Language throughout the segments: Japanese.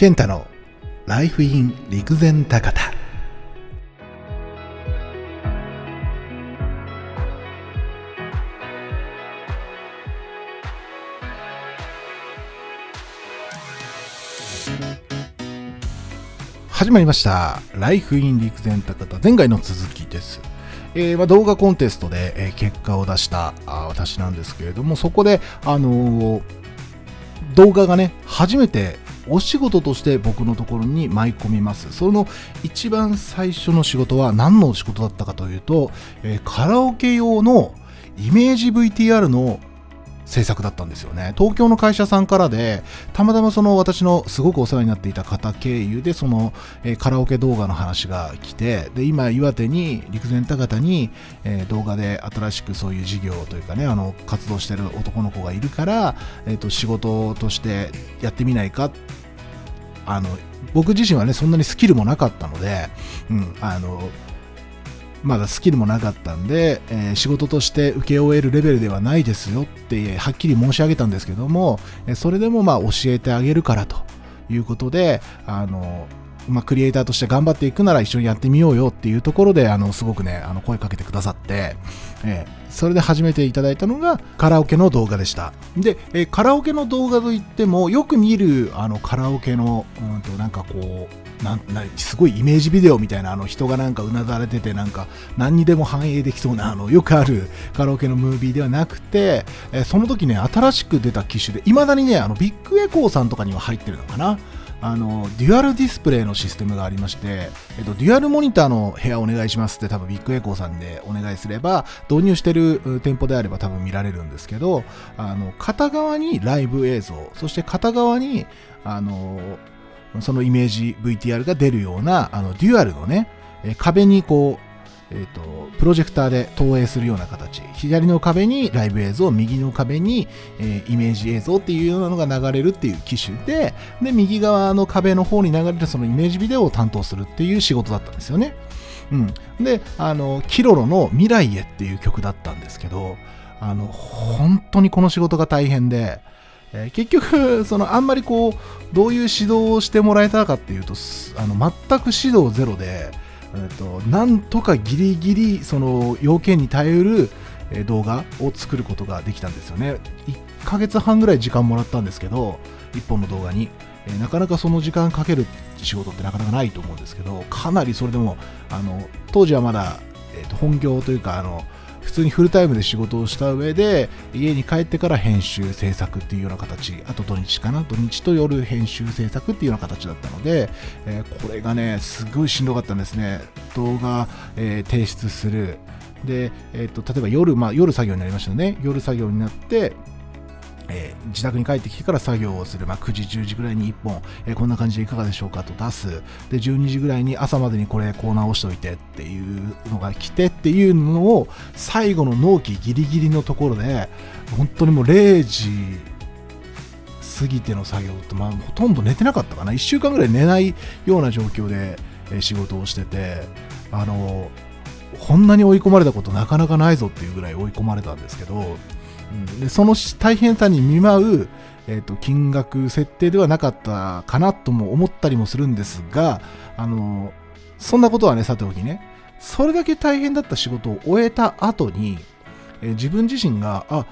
健太のライフイン陸前高田。始まりました。ライフイン陸前高田。前回の続きです。えー、まあ、動画コンテストで、えー、結果を出したあ私なんですけれども、そこで、あのー、動画がね、初めてお仕事として僕のところに舞い込みます。その一番最初の仕事は何の仕事だったかというと、えー、カラオケ用のイメージ VTR の制作だったんですよね。東京の会社さんからで、たまたまその私のすごくお世話になっていた方経由で、その、えー、カラオケ動画の話が来て、で、今、岩手に、陸前高田に、えー、動画で新しくそういう事業というかね、あの、活動してる男の子がいるから、えっ、ー、と、仕事としてやってみないかあの、僕自身はね、そんなにスキルもなかったので、うん、あの、まだスキルもなかったんで、えー、仕事として請け負えるレベルではないですよってはっきり申し上げたんですけども、それでもまあ教えてあげるからということで、あの、まあ、クリエイターとして頑張っていくなら一緒にやってみようよっていうところで、あの、すごくね、あの、声かけてくださって、えー、それで始めていただいたのがカラオケの動画でした。で、えー、カラオケの動画といっても、よく見る、あの、カラオケの、うんと、なんかこう、なんなすごいイメージビデオみたいなあの人がなんかうなだれててなんか何にでも反映できそうなあのよくあるカラオケのムービーではなくて、えその時ね新しく出た機種でいまだにねあのビッグエコーさんとかには入ってるのかなあのデュアルディスプレイのシステムがありまして、えっと、デュアルモニターの部屋お願いしますって多分ビッグエコーさんでお願いすれば導入してる店舗であれば多分見られるんですけどあの片側にライブ映像そして片側にあのそのイメージ VTR が出るような、あの、デュアルのね、壁にこう、え、ー、と、プロジェクターで投影するような形。左の壁にライブ映像、右の壁に、えー、イメージ映像っていうようなのが流れるっていう機種で、で、右側の壁の方に流れるそのイメージビデオを担当するっていう仕事だったんですよね。うん。で、あの、キロロの未来へっていう曲だったんですけど、あの、本当にこの仕事が大変で、えー、結局、そのあんまりこう、どういう指導をしてもらえたかっていうと、あの全く指導ゼロで、えーと、なんとかギリギリその要件に耐える動画を作ることができたんですよね。1ヶ月半ぐらい時間もらったんですけど、1本の動画に。え、なかなかその時間かける仕事ってなかなかないと思うんですけど、かなりそれでも、あの当時はまだ、えー、と本業というか、あの普通にフルタイムで仕事をした上で家に帰ってから編集制作っていうような形あと土日かな土日と夜編集制作っていうような形だったので、えー、これがねすごいしんどかったんですね。動画、えー、提出する。で、えーと、例えば夜、まあ、夜作業になりましたね。夜作業になって、自宅に帰ってきてから作業をする、まあ、9時、10時ぐらいに1本、えー、こんな感じでいかがでしょうかと出す、で12時ぐらいに朝までにこれこう直しておいて。っていうのが来てっていうのを最後の納期ギリギリのところで本当にもう0時過ぎての作業って、まあ、ほとんど寝てなかったかな。1週間ぐらい寝ないような状況で、え仕事をしててあのこんなに追い込まれたことなかなかないぞっていうぐらい追い込まれたんですけど、でその大変さに見舞う、えーと、金額設定ではなかったかなとも思ったりもするんですが、あのそんなことはね、さておきね、それだけ大変だった仕事を終えた後に、えー、自分自身が、あ、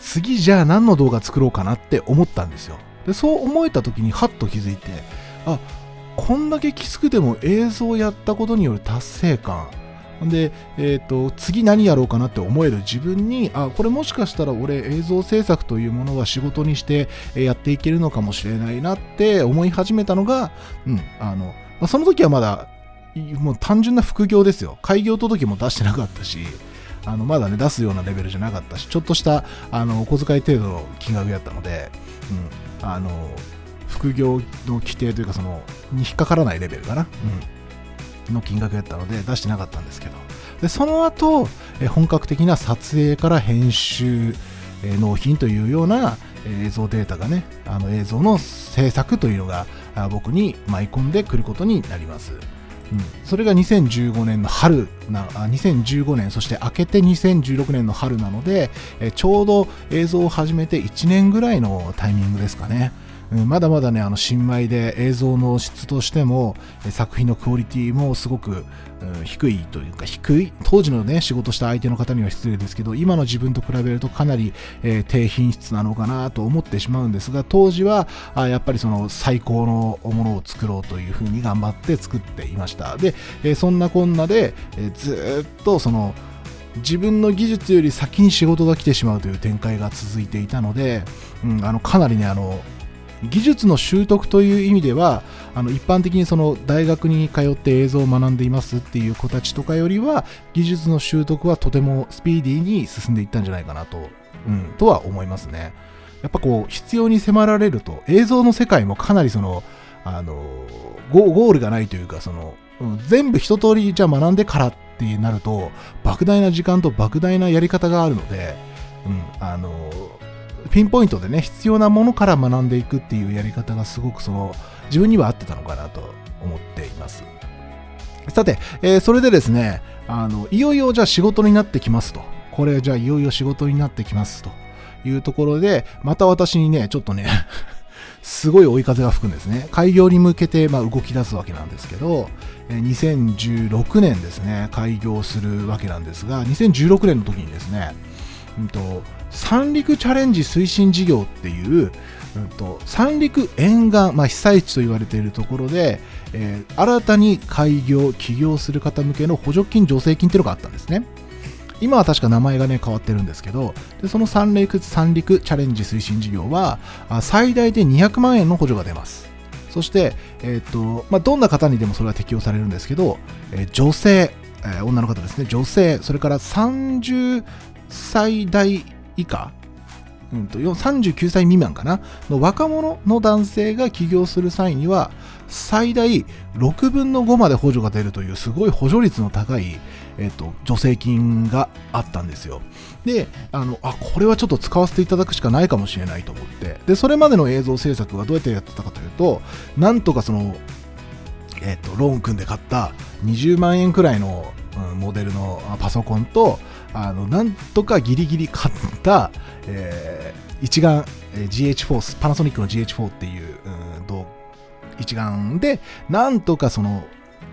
次じゃあ何の動画作ろうかなって思ったんですよ。で、そう思えた時にハッと気づいて、あ、こんだけきつくても映像をやったことによる達成感、で、えーと、次何やろうかなって思える。自分にあこれもしかしたら俺映像制作というものは仕事にしてやっていけるのかもしれないなって思い始めたのが、うんあのまあ、その時はまだもう単純な副業ですよ。開業届も出してなかったしあのまだね出すようなレベルじゃなかったしちょっとしたあのお小遣い程度の金額やったので、うん、あの副業の規定というかそのに引っかからないレベルかな、うん。の金額やったので出してなかったんですけど。でその後本格的な撮影から編集納品というような映像データがねあの映像の制作というのが僕に舞い込んでくることになります。うん、それが2015年の春なあ2015年そして明けて2016年の春なので、えちょうど映像を始めて1年ぐらいのタイミングですかね。まだまだね、あの新米で映像の質としても、作品のクオリティもすごく、低いというか、低い、当時のね、仕事した相手の方には失礼ですけど、今の自分と比べるとかなり、えー、低品質なのかなと思ってしまうんですが、当時は、あやっぱりその最高のものを作ろうというふうに頑張って作っていました。で、えー、そんなこんなで、えー、ずっとその、自分の技術より先に仕事が来てしまうという展開が続いていたので、うん、あのかなりねあの技術の習得という意味ではあの一般的にその大学に通って映像を学んでいますっていう子たちとかよりは技術の習得はとてもスピーディーに進んでいったんじゃないかなと、うん、とは思いますね。やっぱこう必要に迫られると映像の世界もかなりそのあのゴールがないというかその、うん、全部一通りじゃあ学んでからってなると莫大な時間と莫大なやり方があるので、うん、あのピンポイントでね、必要なものから学んでいくっていうやり方がすごくその、自分には合ってたのかなと思っています。さて、えー、それでですね、あの、いよいよじゃあ仕事になってきますと。これじゃあいよいよ仕事になってきますというところで、また私にね、ちょっとね すごい追い風が吹くんですね。開業に向けてま動き出すわけなんですけど、2016年ですね、開業するわけなんですが、2016年の時にですね、うんと、三陸チャレンジ推進事業っていう、うんと、三陸沿岸、まあ、被災地と言われているところで、えー、新たに開業、起業する方向けの補助金、助成金っていうのがあったんですね。今は確か名前がね変わってるんですけど、でその三陸三陸チャレンジ推進事業は、最大で200万円の補助が出ます。そして、えーとまあ、どんな方にでもそれは適用されるんですけど、えー、女性、えー、女の方ですね、女性、それから30歳代以下、うんと、39歳未満かな。の若者の男性が起業する際には最大6分の5まで補助が出るというすごい補助率の高い、えっと、助成金があったんですよ。で、あの、あ、これはちょっと使わせていただくしかないかもしれないと思って、で、それまでの映像制作はどうやってやってたかというと、なんとかその、えっと、ローン組んで買った20万円くらいの、モデルのパソコンと、あのなんとかギリギリ買った、えー、一眼、GH4 パナソニックの GH4 っていう、うん一眼でなんとかその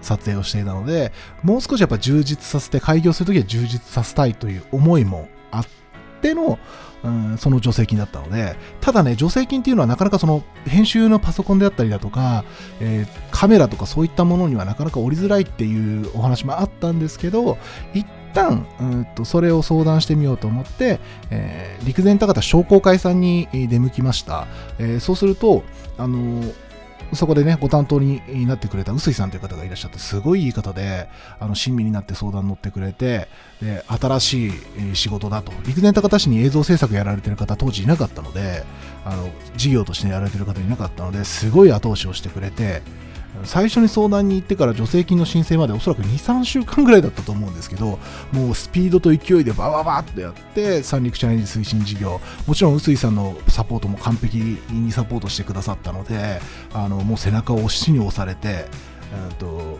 撮影をしていたのでもう少しやっぱ充実させて開業するときは充実させたいという思いもあってての、うん、その助成金だったのでただね助成金っていうのはなかなかその編集のパソコンであったりだとか、えー、カメラとかそういったものにはなかなか降りづらいっていうお話もあったんですけど一旦うんとそれを相談してみようと思って、えー、陸前高田商工会さんに出向きました、えー、そうするとあのーそこでね、ご担当になってくれた臼井さんという方がいらっしゃって、すごいいい方で、あの、親身になって相談に乗ってくれて、で、新しい仕事だと。陸前高田市に映像制作やられてる方当時いなかったので、あの、事業としてやられてる方いなかったので、すごい後押しをしてくれて、最初に相談に行ってから助成金の申請までおそらく2、3週間ぐらいだったと思うんですけど、もうスピードと勢いでバババッとやって、三陸チャレンジ推進事業、もちろん臼井さんのサポートも完璧にサポートしてくださったので、あのもう背中を押しに押されて、うんと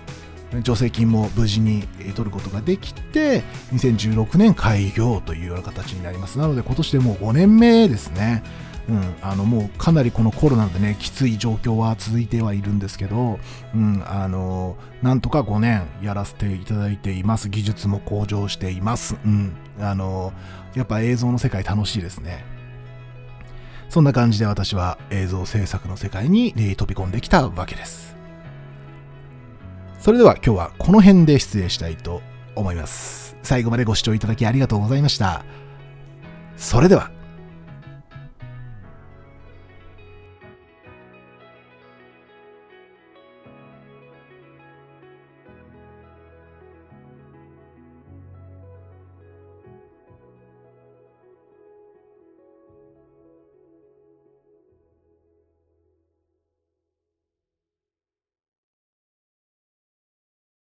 助成金も無事に取ることができて、2016年開業というような形になります。なので今年でもう5年目ですね。うん、あのもうかなりこのコロナでねきつい状況は続いてはいるんですけど、うん、あのなんとか5年やらせていただいています技術も向上しています、うん、あのやっぱ映像の世界楽しいですね。そんな感じで私は映像制作の世界に飛び込んできたわけです。それでは今日はこの辺で失礼したいと思います。最後までご視聴いただきありがとうございました。それでは